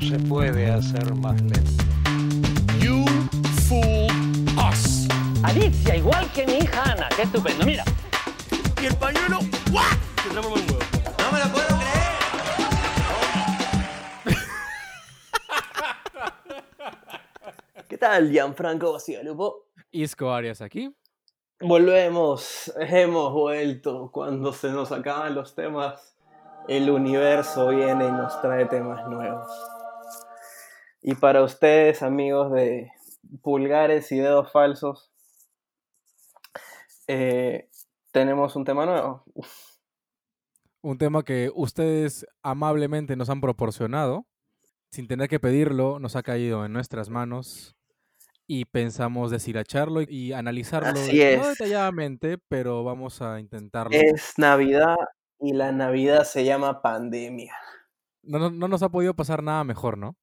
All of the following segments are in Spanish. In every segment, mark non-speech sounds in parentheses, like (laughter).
no se puede hacer más lento. You fool us. Alicia, igual que mi hija Ana. Qué estupendo. Mira. Y el pañuelo, ¡guau! Se en huevo. No me lo puedo creer. ¿Qué tal, Gianfranco Lupo? Isco Arias aquí. Volvemos, hemos vuelto. Cuando se nos acaban los temas, el universo viene y nos trae temas nuevos. Y para ustedes, amigos de pulgares y dedos falsos, eh, tenemos un tema nuevo. Un tema que ustedes amablemente nos han proporcionado, sin tener que pedirlo, nos ha caído en nuestras manos y pensamos deshilacharlo y analizarlo Así no detalladamente, pero vamos a intentarlo. Es Navidad y la Navidad se llama pandemia. No, no- no nos ha podido pasar nada mejor, ¿no?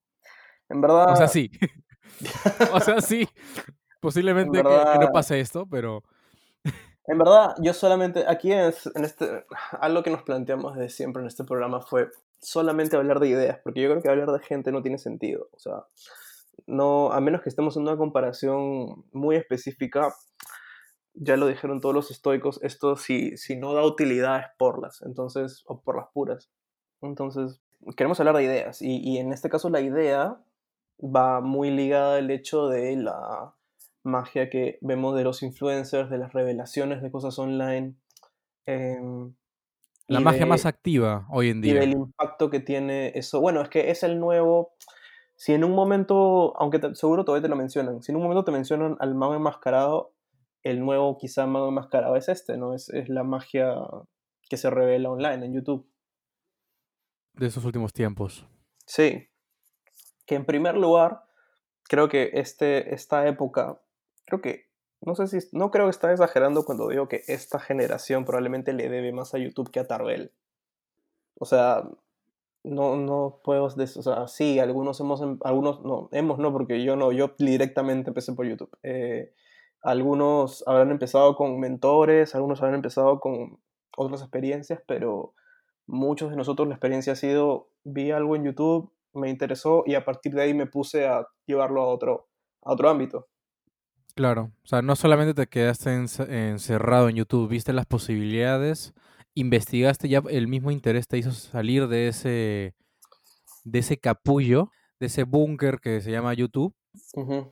En verdad, O sea, sí. (laughs) o sea, sí. Posiblemente que- no pase esto, pero En verdad, yo solamente, aquí es, en este, algo que nos planteamos desde siempre en este programa fue solamente hablar de ideas, porque yo creo que hablar de gente no tiene sentido. O sea, no, a menos que estemos en una comparación muy específica, ya lo dijeron todos los estoicos, esto si, si no da utilidad es por las, entonces, o por las puras. Entonces, queremos hablar de ideas, y, y en este caso la idea va muy ligada al hecho de la magia que vemos de los influencers, de las revelaciones de cosas online. em, la y magia de- más activa hoy en y día. del impacto que tiene eso. Bueno, es que es el nuevo. Si en un momento, aunque te- seguro todavía te lo mencionan, si en un momento te mencionan al mago enmascarado, el nuevo quizá mago enmascarado es este, ¿no? Es, es la magia que se revela online en YouTube. de esos últimos tiempos. Sí. Que en primer lugar, creo que este, esta época, creo que, no sé si, no creo que está exagerando cuando digo que esta generación probablemente le debe más a YouTube que a Tarbell. O sea, no, no puedo, des- o sea, sí, algunos hemos, em- algunos, no, hemos no, porque yo no, yo directamente empecé por YouTube. Eh, algunos habrán empezado con mentores, algunos habrán empezado con otras experiencias, pero muchos de nosotros la experiencia ha sido, vi algo en YouTube, me interesó y a partir de ahí me puse a llevarlo a otro, a otro ámbito. Claro, o sea, no solamente te quedaste ence- encerrado en YouTube, viste las posibilidades, investigaste, ya el mismo interés te hizo salir de ese, de ese capullo, de ese búnker que se llama YouTube,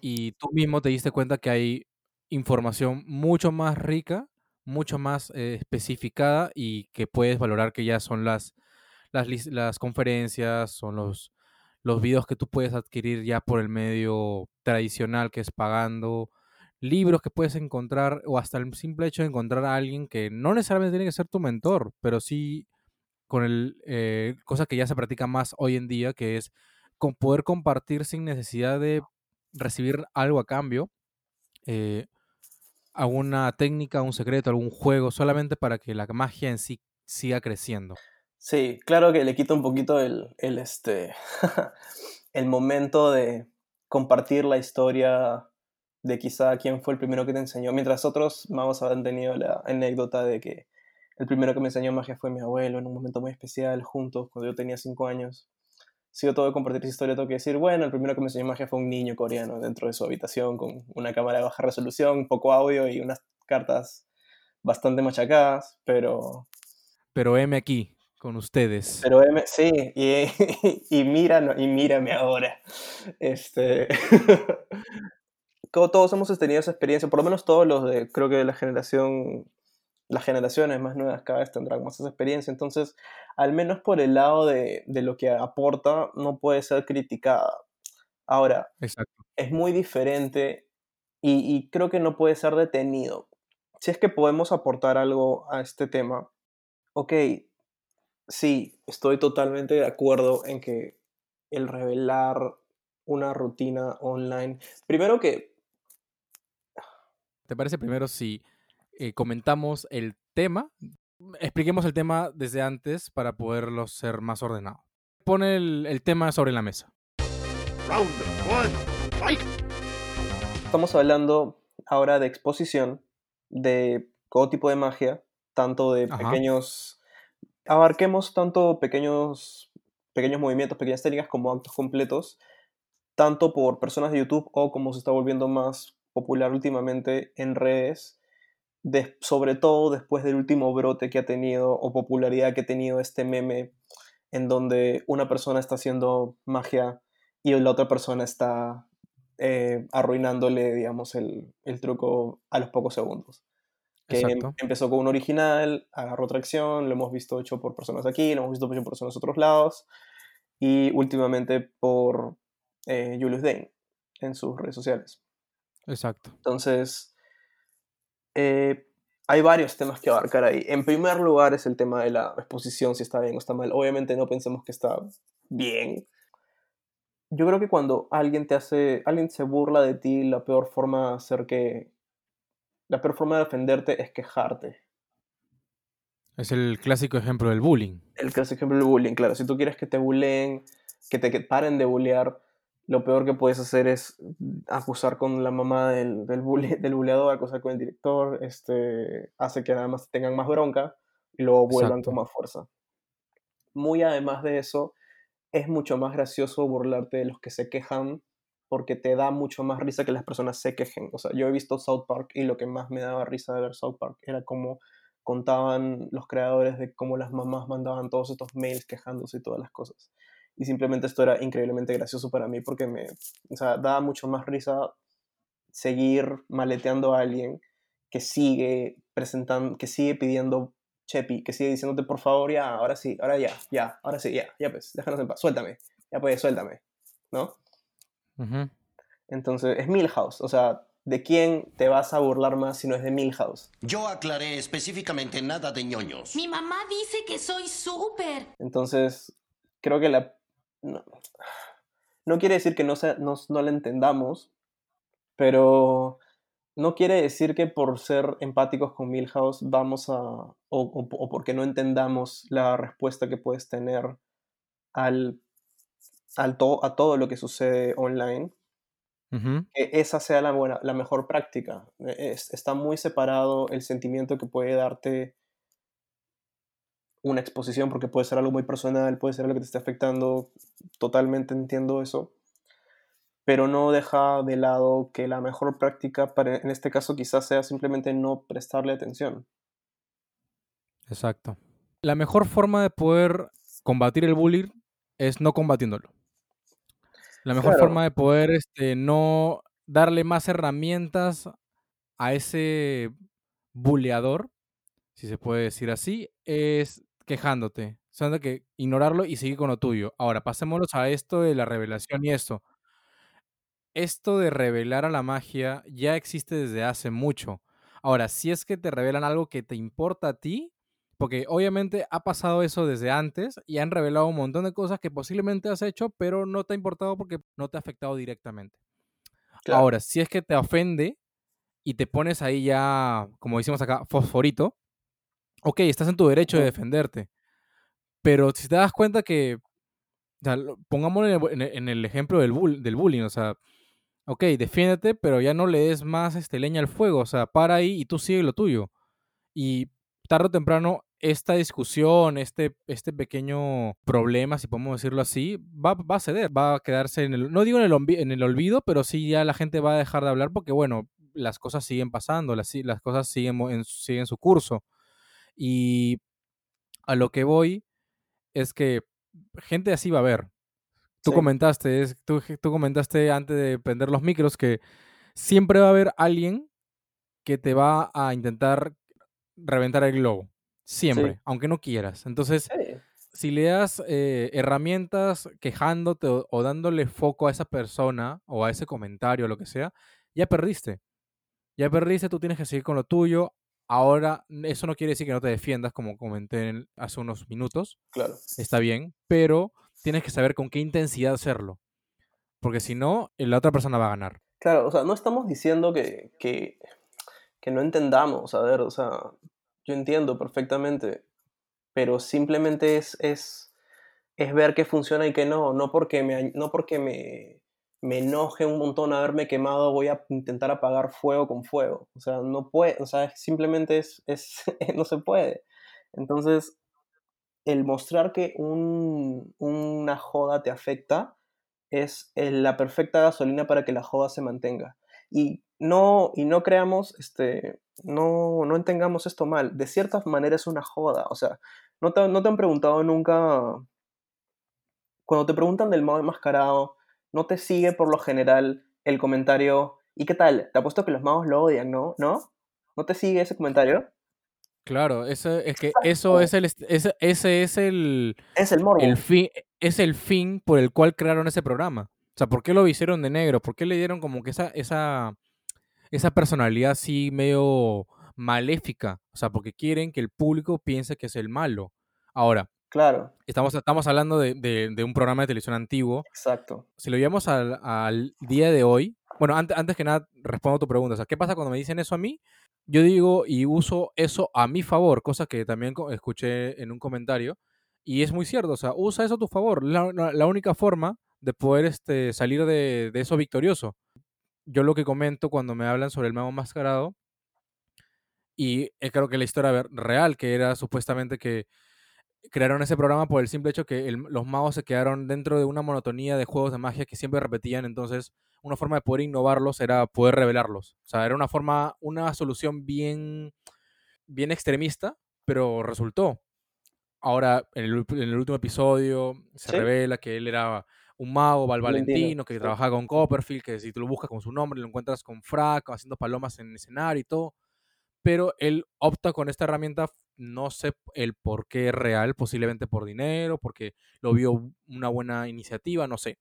y tú mismo te diste cuenta que hay información mucho más rica, mucho más eh, especificada y que puedes valorar que ya son las, las, las conferencias, son los, los videos que tú puedes adquirir ya por el medio tradicional que es pagando, libros que puedes encontrar o hasta el simple hecho de encontrar a alguien que no necesariamente tiene que ser tu mentor, pero sí con el eh, cosa que ya se practica más hoy en día, que es con poder compartir sin necesidad de recibir algo a cambio, eh, alguna técnica, un secreto, algún juego, solamente para que la magia en sí siga creciendo. Sí, claro que le quita un poquito el, el, este, (laughs) el momento de compartir la historia de quizá quién fue el primero que te enseñó, mientras otros magos habrán tenido la anécdota de que el primero que me enseñó magia fue mi abuelo en un momento muy especial, juntos, cuando yo tenía 5 años. Si yo tengo que compartir esa historia, tengo que decir, bueno, el primero que me enseñó magia fue un niño coreano dentro de su habitación con una cámara de baja resolución, poco audio y unas cartas bastante machacadas, pero Pero M aquí, con ustedes. pero M, sí, y, (laughs) y, y mírame ahora. Este, (laughs) como todos hemos tenido esa experiencia, por lo menos todos los de, creo que de la generación, las generaciones más nuevas cada vez tendrán más esa experiencia, entonces, al menos por el lado de, de lo que aporta, no puede ser criticada. Ahora, Exacto. es muy diferente y, y creo que no puede ser detenido. Si es que podemos aportar algo a este tema, ok, sí, estoy totalmente de acuerdo en que el revelar una rutina online, primero que, ¿Te parece primero si eh, comentamos el tema? Expliquemos el tema desde antes para poderlo ser más ordenado. Pone el, el tema sobre la mesa. Round one, fight. estamos hablando ahora de exposición, de todo tipo de magia, tanto de Ajá. pequeños, abarquemos tanto pequeños pequeños movimientos, pequeñas técnicas como actos completos, tanto por personas de YouTube o como se está volviendo más popular últimamente en redes, sobre todo después del último brote que ha tenido o popularidad que ha tenido este meme en donde una persona está haciendo magia y la otra persona está eh, arruinándole, digamos, el, el, truco a los pocos segundos. Que em, empezó con un original, agarró tracción, lo hemos visto hecho por personas aquí, lo hemos visto hecho por personas de otros lados, y últimamente por eh, Julius Dane en sus redes sociales. Exacto. Entonces, eh, hay varios temas que abarcar ahí. En primer lugar es el tema de la exposición, si está bien o está mal. Obviamente no pensemos que está bien. Yo creo que cuando alguien te hace, alguien se burla de ti, la peor forma de hacer que, la peor forma de defenderte es quejarte. Es el clásico ejemplo del bullying. El clásico ejemplo del bullying, claro. Si tú quieres que te bulleen, que te paren de bullear, lo peor que puedes hacer es acusar con la mamá del, del, (laughs) del buleador, acusar con el director, este, hace que además tengan más bronca y luego vuelvan con más fuerza. Muy además de eso, es mucho más gracioso burlarte de los que se quejan porque te da mucho más risa que las personas se quejen. O sea, yo he visto South Park y lo que más me daba risa de ver South Park era como contaban los creadores de cómo las mamás mandaban todos estos mails quejándose y todas las cosas y simplemente esto era increíblemente gracioso para mí porque me, o sea, daba mucho más risa seguir maleteando a alguien que sigue presentando, que sigue pidiendo Chepi, que sigue diciéndote por favor ya, ahora sí, ahora ya, ya, ahora sí, ya, ya pues, déjanos en paz, suéltame, ya pues, suéltame, ¿no? Entonces, es Milhouse, o sea, ¿de quién te vas a burlar más si no es de Milhouse? Yo aclaré específicamente nada de ñoños. Mi mamá dice que soy súper. Entonces, creo que la no, quiere decir que no, no, la entendamos, pero no quiere decir que por ser empáticos con Milhouse vamos a, o, porque no entendamos la respuesta que puedes tener al, al a todo lo que sucede online, que esa sea la, buena, la mejor práctica. E, está muy separado el sentimiento que puede darte una exposición, porque puede ser algo muy personal, puede ser algo que te esté afectando, totalmente entiendo eso, pero no deja de lado que la mejor práctica para, en este caso quizás sea simplemente no prestarle atención. Exacto. La mejor forma de poder combatir el bullying es no combatiéndolo. La mejor forma de poder este, no darle más herramientas a ese buleador, si se puede decir así, es quejándote. O que ignorarlo y seguir con lo tuyo. Ahora, pasémonos a esto de la revelación y esto. Esto de revelar a la magia ya existe desde hace mucho. Ahora, si es que te revelan algo que te importa a ti, porque obviamente ha pasado eso desde antes y han revelado un montón de cosas que posiblemente has hecho, pero no te ha importado porque no te ha afectado directamente. Ahora, si es que te ofende y te pones ahí ya, como decimos acá, fosforito, ok, estás en tu derecho de defenderte, pero si te das cuenta que, o sea, pongámoslo en el, ejemplo del, del bullying, o sea, ok, defiéndete, pero ya no le des más este, leña al fuego, o sea, para ahí y tú sigue lo tuyo. Y tarde o temprano, esta discusión, este, este pequeño problema, si podemos decirlo así, va, va a ceder, va a quedarse en el, no digo en el, en el olvido, pero sí ya la gente va a dejar de hablar porque, bueno, las cosas siguen pasando, las, las cosas siguen, en, siguen su curso. Y a lo que voy es que gente así va a haber. Tú comentaste, es, tú, comentaste antes de prender los micros que siempre va a haber alguien que te va a intentar reventar el globo. Siempre, aunque no quieras. Entonces, si le das eh, herramientas quejándote o, dándole foco a esa persona o a ese comentario o lo que sea, ya perdiste. Ya perdiste, tú tienes que seguir con lo tuyo. Ahora, eso no quiere decir que no te defiendas, como comenté hace unos minutos. Claro. Está bien, pero tienes que saber con qué intensidad hacerlo. Porque si no, la otra persona va a ganar. Claro, o sea, no estamos diciendo que, que, no entendamos, a ver, o sea, yo entiendo perfectamente, pero simplemente es, es, es ver qué funciona y qué no, no porque me, no porque me, me enoje un montón haberme quemado, voy a intentar apagar fuego con fuego. O sea, no puede, o sea, simplemente es, es (laughs) no se puede. Entonces, el mostrar que un- una joda te afecta es el- la perfecta gasolina para que la joda se mantenga. Y no, y no creamos, este, no, no entendamos esto mal. De cierta manera es una joda. O sea, no te, no te han preguntado nunca. Cuando te preguntan del mago enmascarado, no te sigue por lo general el comentario. ¿Y qué tal? Te apuesto que los magos lo odian, ¿no? ¿No? ¿No te sigue ese comentario? Claro, ese, es que eso es el, ese, ese es el, Es el morbo. el fin, es el fin por el cual crearon ese programa. O sea, ¿por qué lo hicieron de negro? ¿Por qué le dieron como que esa, esa, esa personalidad así medio maléfica? O sea, porque quieren que el público piense que es el malo. Ahora, Claro, estamos, estamos hablando de, de- de un programa de televisión antiguo. exacto. Si lo llevamos al, al día de hoy, bueno, antes, antes que nada, respondo a tu pregunta. O sea, ¿qué pasa cuando me dicen eso a mí? Yo digo y uso eso a mi favor, cosa que también escuché en un comentario. Y es muy cierto, o sea, usa eso a tu favor. La, la- la única forma de poder este, salir de, de eso victorioso. Yo lo que comento cuando me hablan sobre el mago mascarado, y eh, creo que la historia real, que era supuestamente que crearon ese programa por el simple hecho que el- los magos se quedaron dentro de una monotonía de juegos de magia que siempre repetían, entonces una forma de poder innovarlos era poder revelarlos. O sea, era una forma, una solución bien, bien extremista, pero resultó. Ahora, en el, ul- en el último episodio se Sí. revela que él era un mago, Val Valentino, que sí. trabajaba con Copperfield, que si tú lo buscas con su nombre, lo encuentras con Frack, haciendo palomas en el escenario y todo pero él opta con esta herramienta, no sé el por qué real, posiblemente por dinero, porque lo vio una buena iniciativa, no sé.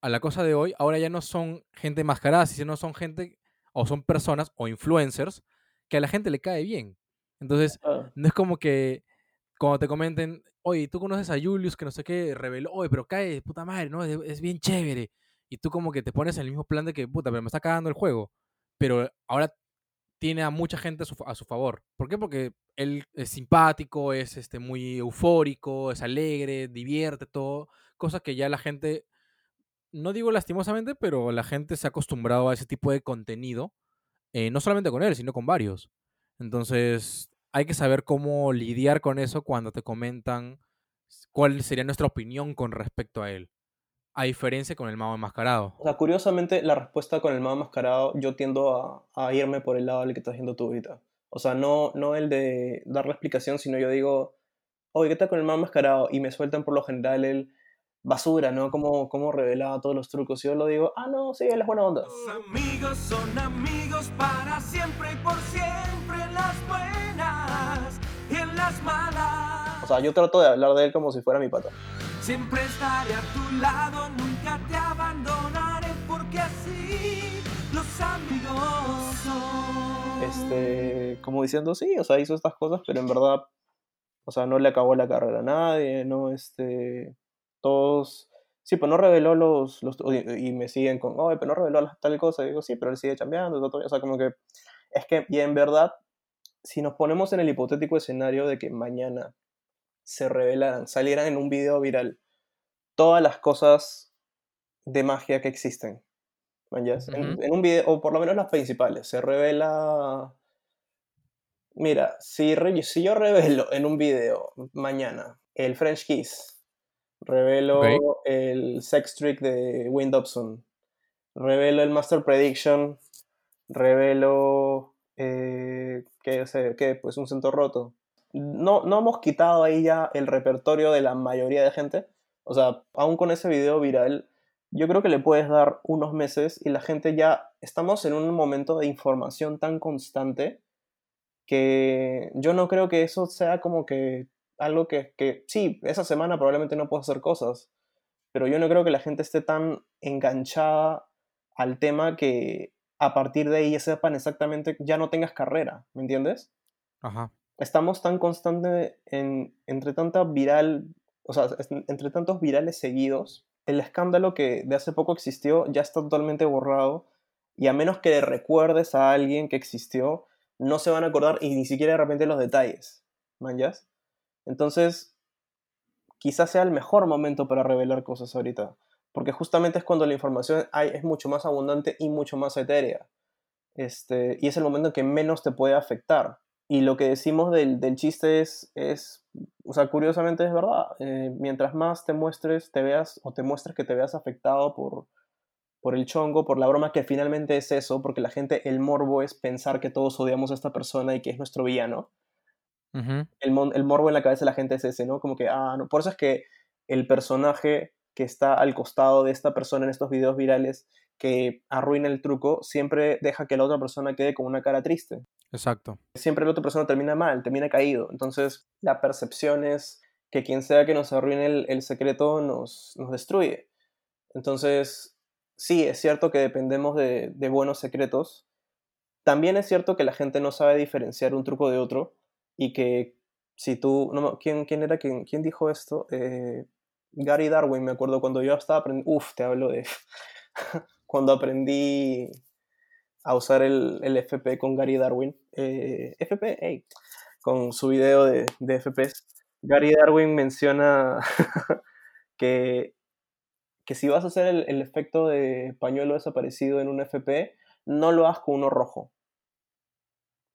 A la cosa de hoy, ahora ya no son gente mascarada, sino son gente o son personas o influencers que a la gente le cae bien. Entonces, Ah, no es como que cuando te comenten, oye, tú conoces a Julius que no sé qué, reveló, oye, pero cae puta madre, ¿no? Es, es bien chévere. Y tú como que te pones en el mismo plan de que, puta, pero me está cagando el juego. Pero ahora tiene a mucha gente a su, favor. ¿Por qué? Porque él es simpático, es este, muy eufórico, es alegre, divierte, todo. Cosa que ya la gente, no digo lastimosamente, pero la gente se ha acostumbrado a ese tipo de contenido. eh, no solamente con él, sino con varios. Entonces, hay que saber cómo lidiar con eso cuando te comentan cuál sería nuestra opinión con respecto a él. A diferencia con el mago enmascarado. O sea, curiosamente, la respuesta con el mago mascarado, yo tiendo a, a irme por el lado del que estás haciendo tú ahorita. O sea, no, no el de dar la explicación, sino yo digo, oye, ¿qué tal con el mago mascarado? Y me sueltan por lo general el basura, ¿no? Como, como revelaba todos los trucos. Y yo lo digo, ah, no, sí, él es buena onda. Los amigos son amigos para siempre y por siempre las buenas sea, yo trato de hablar de él como si fuera mi pata. Siempre estaré a tu lado, nunca te abandonaré porque así los amigos son. Este, como diciendo, sí, o sea, hizo estas cosas, pero en verdad, o sea, no le acabó la carrera a nadie, no, este, todos, sí, pero no reveló los, los y me siguen con, oye, pero no reveló tal cosa, y digo, sí, pero él sigue todo", o sea, como que, es que, y en verdad, si nos ponemos en el hipotético escenario de que mañana se revelaran, salieran en un video viral todas las cosas de magia que existen. En- un video, o por lo menos las principales, se revela... Mira, si, re- si yo revelo en un video mañana el French Kiss, revelo el Sex Trick de Wayne Dobson, revelo el Master Prediction, revelo eh, que sé, que pues un centro roto. No, no hemos quitado ahí ya el repertorio de la mayoría de gente. O sea, aún con ese video viral, yo creo que le puedes dar unos meses y la gente ya estamos en un momento de información tan constante que yo no creo que eso sea como que algo que, que sí, esa semana probablemente no puedo hacer cosas, pero yo no creo que la gente esté tan enganchada al tema que a partir de ahí sepan exactamente, ya no tengas carrera, ¿me entiendes? Ajá. Estamos tan constante en, entre tanta viral, o sea, entre tantos virales seguidos, el escándalo que de hace poco existió ya está totalmente borrado y a menos que recuerdes a alguien que existió, no se van a acordar y ni siquiera de repente los detalles, ¿manjas? Entonces, quizás sea el mejor momento para revelar cosas ahorita, porque justamente es cuando la información hay, es mucho más abundante y mucho más etérea. Este, y es el momento en que menos te puede afectar. Y lo que decimos del, del chiste es, es o sea, curiosamente es verdad. eh, mientras más te muestres, te veas, o te muestres que te veas afectado por, por el chongo, por la broma, que finalmente es eso, porque la gente, el morbo es pensar que todos odiamos a esta persona y que es nuestro villano. Ujú. El, mon- el morbo en la cabeza de la gente es ese, ¿no? Como que, ah, no. Por eso es que el personaje que está al costado de esta persona en estos videos virales que arruina el truco, siempre deja que la otra persona quede con una cara triste. Exacto. Siempre la otra persona termina mal, termina caído. Entonces, la percepción es que quien sea que nos arruine el, el secreto nos, nos destruye. Entonces, sí, es cierto que dependemos de, de buenos secretos. También es cierto que la gente no sabe diferenciar un truco de otro y que si tú... No, ¿quién, ¿Quién era quien, quién dijo esto? Eh, Gary Darwin, me acuerdo cuando yo estaba aprendiendo... Uf, te hablo de... (laughs) cuando aprendí a usar el, el FP con Gary Darwin. Eh, FP, hey, con su video de, de FPS. Gary Darwin menciona (laughs) que, que si vas a hacer el, el efecto de pañuelo desaparecido en un FP, no lo hagas con uno rojo.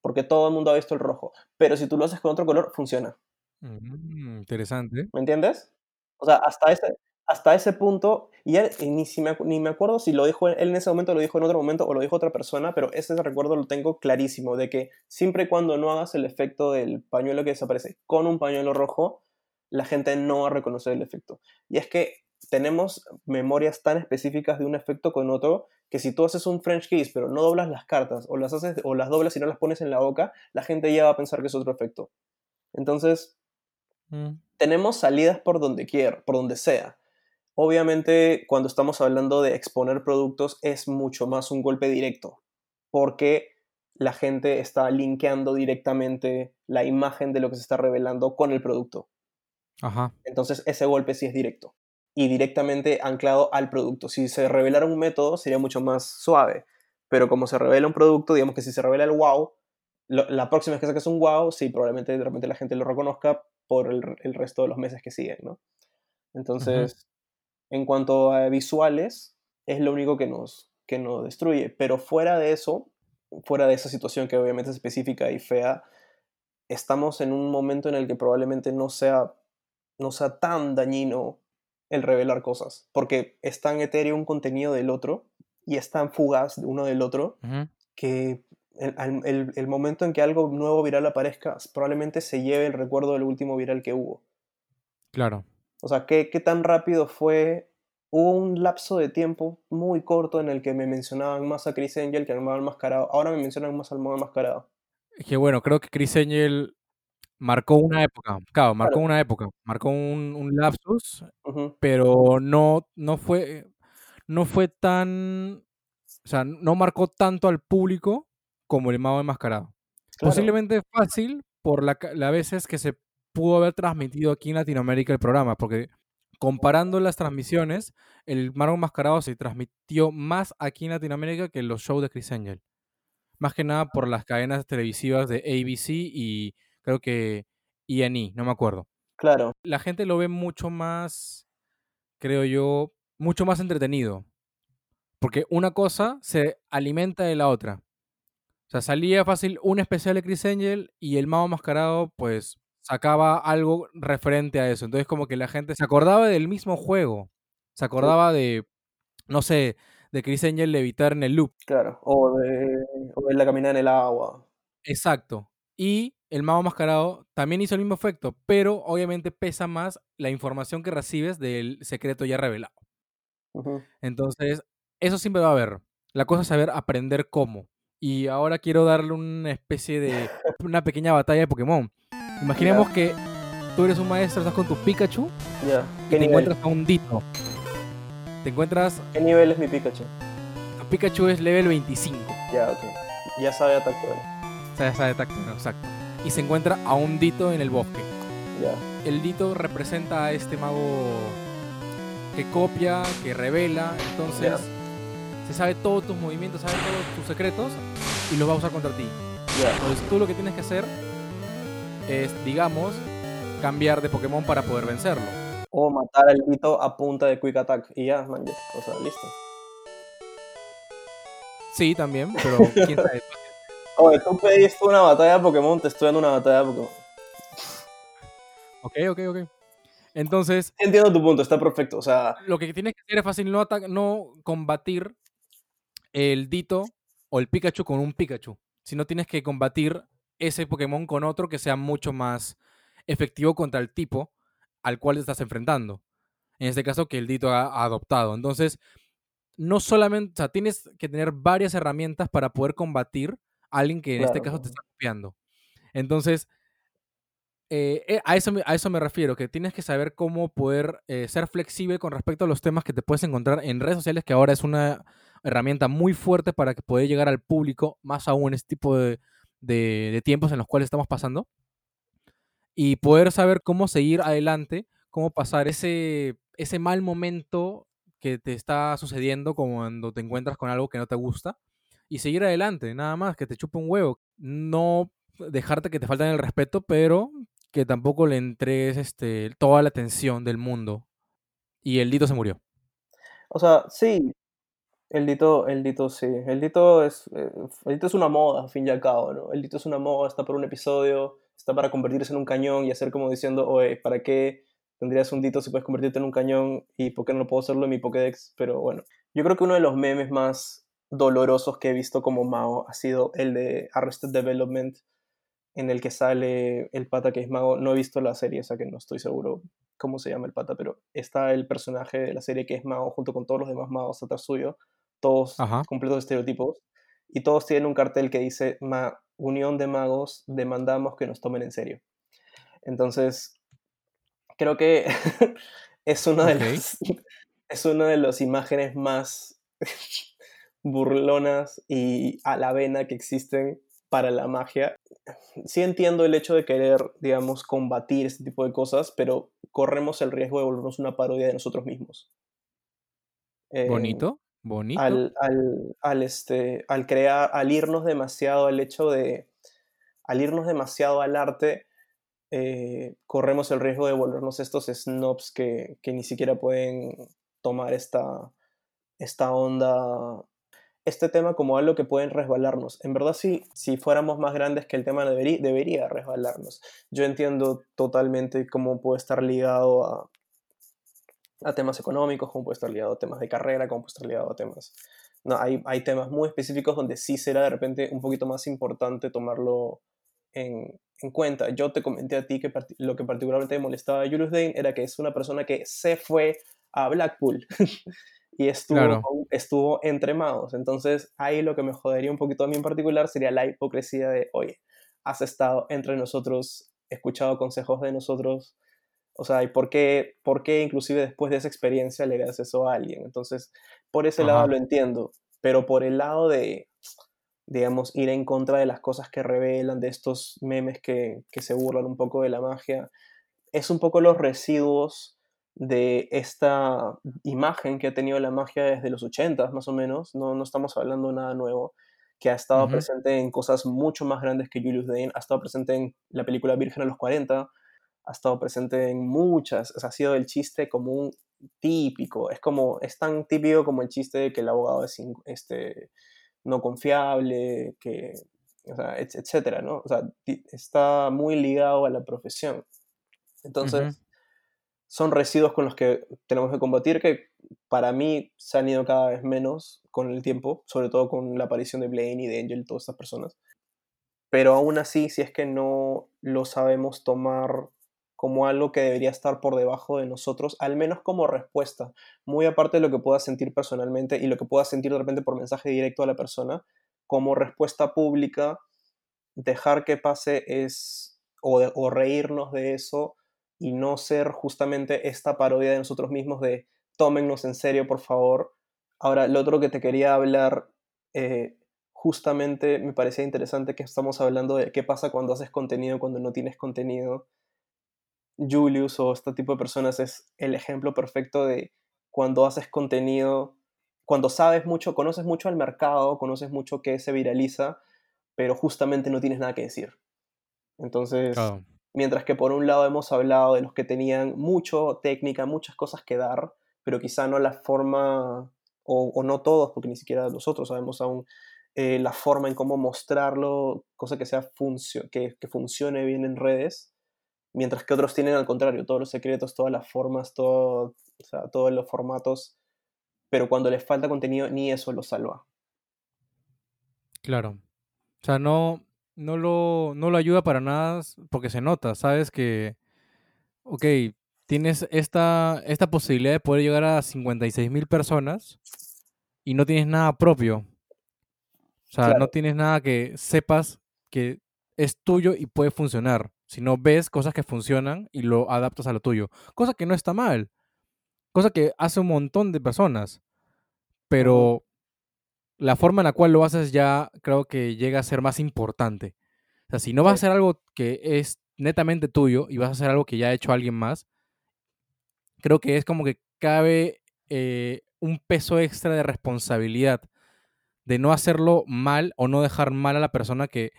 Porque todo el mundo ha visto el rojo. Pero si tú lo haces con otro color, funciona. Mm, interesante. ¿Me entiendes? O sea, hasta ese, hasta ese punto, y ni, si me, ni me acuerdo si lo dijo él en ese momento, lo dijo en otro momento o lo dijo otra persona, pero ese recuerdo lo tengo clarísimo, de que siempre y cuando no hagas el efecto del pañuelo que desaparece con un pañuelo rojo, la gente no va a reconocer el efecto. Y es que tenemos memorias tan específicas de un efecto con otro que si tú haces un French kiss pero no doblas las cartas o las haces o las doblas y no las pones en la boca, la gente ya va a pensar que es otro efecto. Entonces, Mm, tenemos salidas por donde quiera, por donde sea. Obviamente, cuando estamos hablando de exponer productos, es mucho más un golpe directo, porque la gente está linkeando directamente la imagen de lo que se está revelando con el producto. Ajá. Entonces, ese golpe sí es directo y directamente anclado al producto. Si se revelara un método, sería mucho más suave, pero como se revela un producto, digamos que si se revela el wow, lo- la próxima vez que saques un wow, sí, probablemente de repente la gente lo reconozca por el, el resto de los meses que siguen, ¿no? Entonces, en cuanto a visuales, es lo único que nos, que nos destruye. Pero fuera de eso, fuera de esa situación que obviamente es específica y fea, estamos en un momento en el que probablemente no sea, no sea tan dañino el revelar cosas, porque es tan etéreo un contenido del otro y es tan fugaz uno del otro que el, el- el momento en que algo nuevo viral aparezca, probablemente se lleve el recuerdo del último viral que hubo. Claro. O sea, ¿qué, qué tan rápido fue? Hubo un lapso de tiempo muy corto en el que me mencionaban más a Chris Angel que al Mago Enmascarado. Ahora me mencionan más al Mago Enmascarado. Es que bueno, creo que Chris Angel marcó una época. Claro, marcó Claro. una época. Marcó un, un lapsus, pero no, no fue. No fue tan. O sea, no marcó tanto al público como el mago enmascarado. claro, Posiblemente fácil por la, las veces que se pudo haber transmitido aquí en Latinoamérica el programa, porque comparando las transmisiones, el Mago Enmascarado se transmitió más aquí en Latinoamérica que los shows de Chris Angel. Más que nada por las cadenas televisivas de ABC y creo que E&E, no me acuerdo. claro, La gente lo ve mucho más, creo yo, mucho más entretenido. Porque una cosa se alimenta de la otra. O sea, salía fácil un especial de Chris Angel y el mago mascarado, pues, sacaba algo referente a eso. Entonces, como que la gente se acordaba del mismo juego. Se acordaba de, no sé, de Chris Angel levitar en el loop. claro. O de, o de la caminada en el agua. Exacto. Y el mago mascarado también hizo el mismo efecto, pero obviamente pesa más la información que recibes del secreto ya revelado. Entonces, eso siempre va a haber. La cosa es saber aprender cómo. Y ahora quiero darle una especie de. una pequeña batalla de Pokémon. Imaginemos que tú eres un maestro, estás con tu Pikachu Ya. y ¿Qué te nivel? encuentras a un Ditto. Te encuentras. ¿Qué nivel es mi Pikachu? Tu Pikachu es level 25. Ya, ok. Ya sabe atacar. O sea, sabe tacto, ¿no? exacto. Y se encuentra a un Ditto en el bosque. Ya. El Ditto representa a este mago que copia, que revela. Entonces, se sabe todos tus movimientos, sabe todos tus secretos y los va a usar contra ti. Ya. Entonces tú lo que tienes que hacer es, digamos, cambiar de Pokémon para poder vencerlo. O matar al Dito a punta de Quick Attack. Y ya, man. O sea, listo. Sí, también, pero (laughs) quién sabe. Oye, tú pediste una batalla de Pokémon, te estoy dando una batalla de Pokémon. Ok, ok, ok. Entonces, Entiendo tu punto, está perfecto. O sea, lo que tienes que hacer es fácil no, no combatir el Dito o el Pikachu con un Pikachu, sino tienes que combatir ese Pokémon con otro que sea mucho más efectivo contra el tipo al cual estás enfrentando. En este caso, que el Dito ha, adoptado. Entonces, no solamente, o sea, tienes que tener varias herramientas para poder combatir a alguien que en este caso te está copiando. Entonces, eh, eh, a, eso me, a eso me refiero, que tienes que saber cómo poder eh, ser flexible con respecto a los temas que te puedes encontrar en redes sociales, que ahora es una herramienta muy fuerte para que poder llegar al público, más aún en este tipo de, de- tiempos en los cuales estamos pasando, y poder saber cómo seguir adelante, cómo pasar ese, ese mal momento que te está sucediendo cuando te encuentras con algo que no te gusta, y seguir adelante, nada más, que te chupe un huevo. No dejarte que te falten el respeto, pero que tampoco le entregues este, toda la atención del mundo. Y el Dito se murió. o sea, sí, el Dito, el Dito sí. El Dito es, eh, el Dito es una moda, al fin y al cabo, ¿no? El Dito es una moda, está por un episodio, está para convertirse en un cañón y hacer como diciendo, oye, ¿para qué tendrías un Dito si puedes convertirte en un cañón y por qué no puedo hacerlo en mi Pokédex? Pero bueno, yo creo que uno de los memes más dolorosos que he visto como Mao ha sido el de Arrested Development, en el que sale el pata que es mago. No he visto la serie, o sea que no estoy seguro cómo se llama el pata, pero está el personaje de la serie que es mago junto con todos los demás magos atrás suyo, todos Ajá. completos estereotipos, y todos tienen un cartel que dice, Ma Unión de Magos, demandamos que nos tomen en serio. Entonces, creo que (laughs) es una de las es una de las imágenes más (laughs) burlonas y a la vena que existen para la magia. Sí entiendo el hecho de querer, digamos, combatir este tipo de cosas, pero corremos el riesgo de volvernos una parodia de nosotros mismos. Eh, Bonito, bonito. al, al, al, este, al crear, al irnos demasiado al hecho de, al irnos demasiado al arte, eh, corremos el riesgo de volvernos estos snobs que, que ni siquiera pueden tomar esta, esta onda, este tema como algo que pueden resbalarnos. En verdad, si, fuéramos más grandes que el tema debería resbalarnos. Yo entiendo totalmente cómo puede estar ligado a, a temas económicos, cómo puede estar ligado a temas de carrera, cómo puede estar ligado a temas... No, hay, hay temas muy específicos donde sí será de repente un poquito más importante tomarlo en, en cuenta. Yo te comenté a ti que lo que particularmente me molestaba a Julius Dane era que es una persona que se fue a Blackpool (laughs) y estuvo, Claro. estuvo entre magos. Entonces ahí lo que me jodería un poquito a mí en particular sería la hipocresía de, oye, has estado entre nosotros, escuchado consejos de nosotros, o sea, ¿y por qué, por qué inclusive después de esa experiencia le das eso a alguien? Entonces, por ese lado lo entiendo, pero por el lado de, digamos, ir en contra de las cosas que revelan, de estos memes que, que se burlan un poco de la magia, es un poco los residuos de esta imagen que ha tenido la magia desde los 80 más o menos, no, no estamos hablando de nada nuevo, que ha estado presente en cosas mucho más grandes que Julius Dane, ha estado presente en la película Virgen a los 40, ha estado presente en muchas, o sea, ha sido el chiste común típico, es como, es tan típico como el chiste de que el abogado es in- este, no confiable, que, o sea, et- etcétera, ¿no? O sea, está muy ligado a la profesión. Entonces, Ujú. son residuos con los que tenemos que combatir que para mí se han ido cada vez menos con el tiempo, sobre todo con la aparición de Blaine y de Angel, todas estas personas. Pero aún así, si es que no lo sabemos tomar como algo que debería estar por debajo de nosotros, al menos como respuesta, muy aparte de lo que pueda sentir personalmente y lo que pueda sentir de repente por mensaje directo a la persona, como respuesta pública, dejar que pase es, o, reírnos de eso y no ser justamente esta parodia de nosotros mismos de tómennos en serio, por favor. Ahora, lo otro que te quería hablar, eh, justamente me parecía interesante que estamos hablando de qué pasa cuando haces contenido, cuando no tienes contenido. Julius o este tipo de personas es el ejemplo perfecto de cuando haces contenido, cuando sabes mucho, conoces mucho al mercado, conoces mucho que se viraliza, pero justamente no tienes nada que decir. Entonces, Claro. mientras que por un lado hemos hablado de los que tenían mucho técnica, muchas cosas que dar, pero quizá no la forma, o, o no todos, porque ni siquiera nosotros sabemos aún eh, la forma en cómo mostrarlo, cosa que, sea funcio que, que funcione bien en redes. Mientras que otros tienen al contrario, todos los secretos, todas las formas, todo, o sea, todos los formatos, pero cuando les falta contenido, ni eso lo salva. Claro. O sea, no, no, lo, no lo ayuda para nada porque se nota, sabes que, ok, tienes esta, esta posibilidad de poder llegar a 56 mil personas y no tienes nada propio. O sea, Claro. no tienes nada que sepas que es tuyo y puede funcionar. Sino ves cosas que funcionan y lo adaptas a lo tuyo. Cosa que no está mal. Cosa que hace un montón de personas. Pero la forma en la cual lo haces ya creo que llega a ser más importante. O sea, si no vas a hacer algo que es netamente tuyo y vas a hacer algo que ya ha hecho alguien más, creo que es como que cabe eh, un peso extra de responsabilidad de no hacerlo mal o no dejar mal a la persona que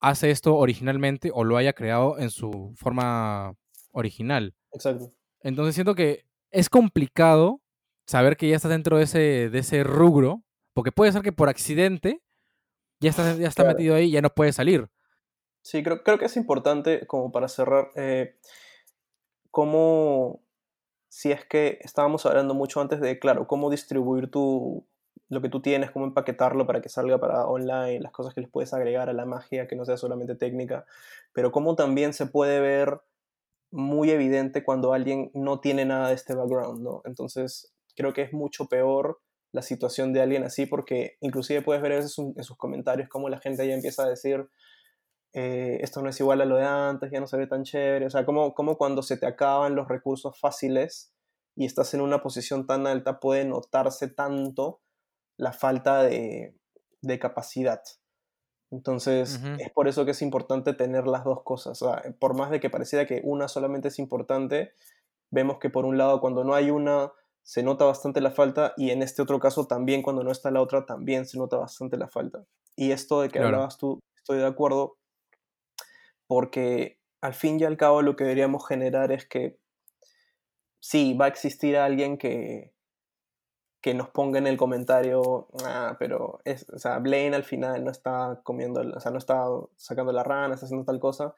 hace esto originalmente o lo haya creado en su forma original. Exacto. Entonces siento que es complicado saber que ya estás dentro de ese, de ese rubro, porque puede ser que por accidente ya está, ya está Claro. metido ahí y ya no puede salir. Sí, creo, creo que es importante, como para cerrar, eh, cómo, si es que estábamos hablando mucho antes de, claro, cómo distribuir tu, lo que tú tienes, cómo empaquetarlo para que salga para online, las cosas que les puedes agregar a la magia, que no sea solamente técnica, pero cómo también se puede ver muy evidente cuando alguien no tiene nada de este background, ¿no? Entonces, creo que es mucho peor la situación de alguien así porque inclusive puedes ver a veces en sus comentarios cómo la gente ya empieza a decir eh, esto no es igual a lo de antes, ya no se ve tan chévere, o sea, como, como cuando se te acaban los recursos fáciles y estás en una posición tan alta puede notarse tanto la falta de, de capacidad. Entonces, es por eso que es importante tener las dos cosas. O sea, por más de que pareciera que una solamente es importante, vemos que por un lado cuando no hay una se nota bastante la falta y en este otro caso también cuando no está la otra también se nota bastante la falta. Y esto de que Claro. hablabas tú, estoy de acuerdo, porque al fin y al cabo lo que deberíamos generar es que sí, va a existir alguien que, que nos ponga en el comentario, ah, pero es, o sea, Blaine al final no está comiendo, o sea, no está sacando la rana, está haciendo tal cosa,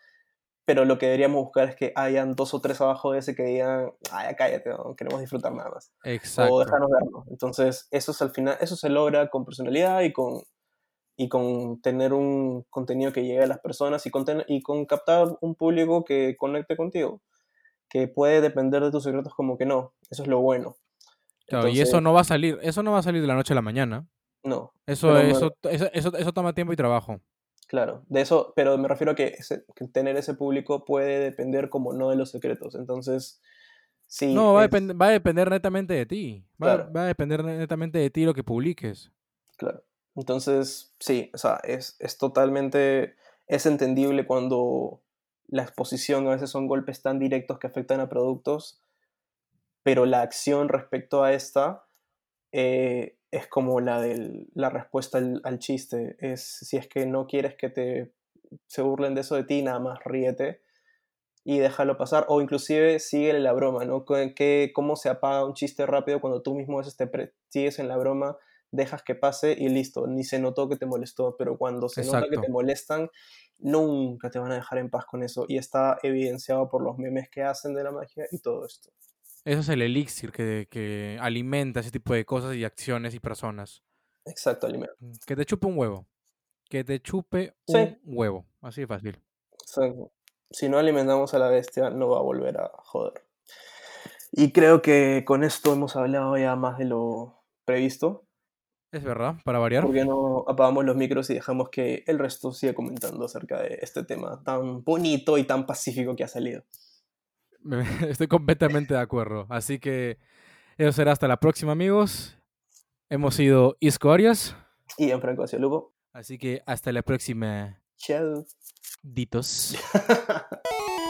pero lo que deberíamos buscar es que hayan dos o tres abajo de ese que digan, ya cállate, no, queremos disfrutar nada más, Exacto. o dejarnos verlo. Entonces, eso es al final, eso se logra con personalidad y con, y con tener un contenido que llegue a las personas y con, ten- y con captar un público que conecte contigo, que puede depender de tus secretos como que no, eso es lo bueno. Claro, y eso no va a salir, eso no va a salir de la noche a la mañana. No, Eso, eso, eso, eso, toma tiempo y trabajo. claro, de eso, pero me refiero a que, ese- que tener ese público puede depender como no de los secretos. Entonces, sí. No, va a, es- va a depender netamente de ti. Va, Claro. va a depender netamente de ti lo que publiques. Claro. Entonces, sí, o sea, es, es totalmente, es entendible cuando la exposición a veces son golpes tan directos que afectan a productos, pero la acción respecto a esta eh, es como la de la respuesta al, al chiste. Es si es que no quieres que te se burlen de eso de ti, nada más ríete y déjalo pasar. O inclusive sigue la broma, ¿no? ¿Qué- ¿Cómo se apaga un chiste rápido cuando tú mismo te pre- sigues en la broma, dejas que pase y listo, ni se notó que te molestó, pero cuando se nota que Exacto. te molestan, nunca te van a dejar en paz con eso. Y está evidenciado por los memes que hacen de la magia y todo esto. Eso es el elixir que, que alimenta ese tipo de cosas y acciones y personas. Exacto, alimento. Que te chupe un huevo. Que te chupe Sí. un huevo. Así de fácil. Exacto. Si no alimentamos a la bestia, no va a volver a joder. Y creo que con esto hemos hablado ya más de lo previsto. Es verdad, para variar. ¿Por qué no apagamos los micros y dejamos que el resto siga comentando acerca de este tema tan bonito y tan pacífico que ha salido? (laughs) Estoy completamente de acuerdo. Así que eso será hasta la próxima, amigos. Hemos sido Isco Arias. Y en Franco hacia Lugo. Así que hasta la próxima, Chao. ditos. (laughs)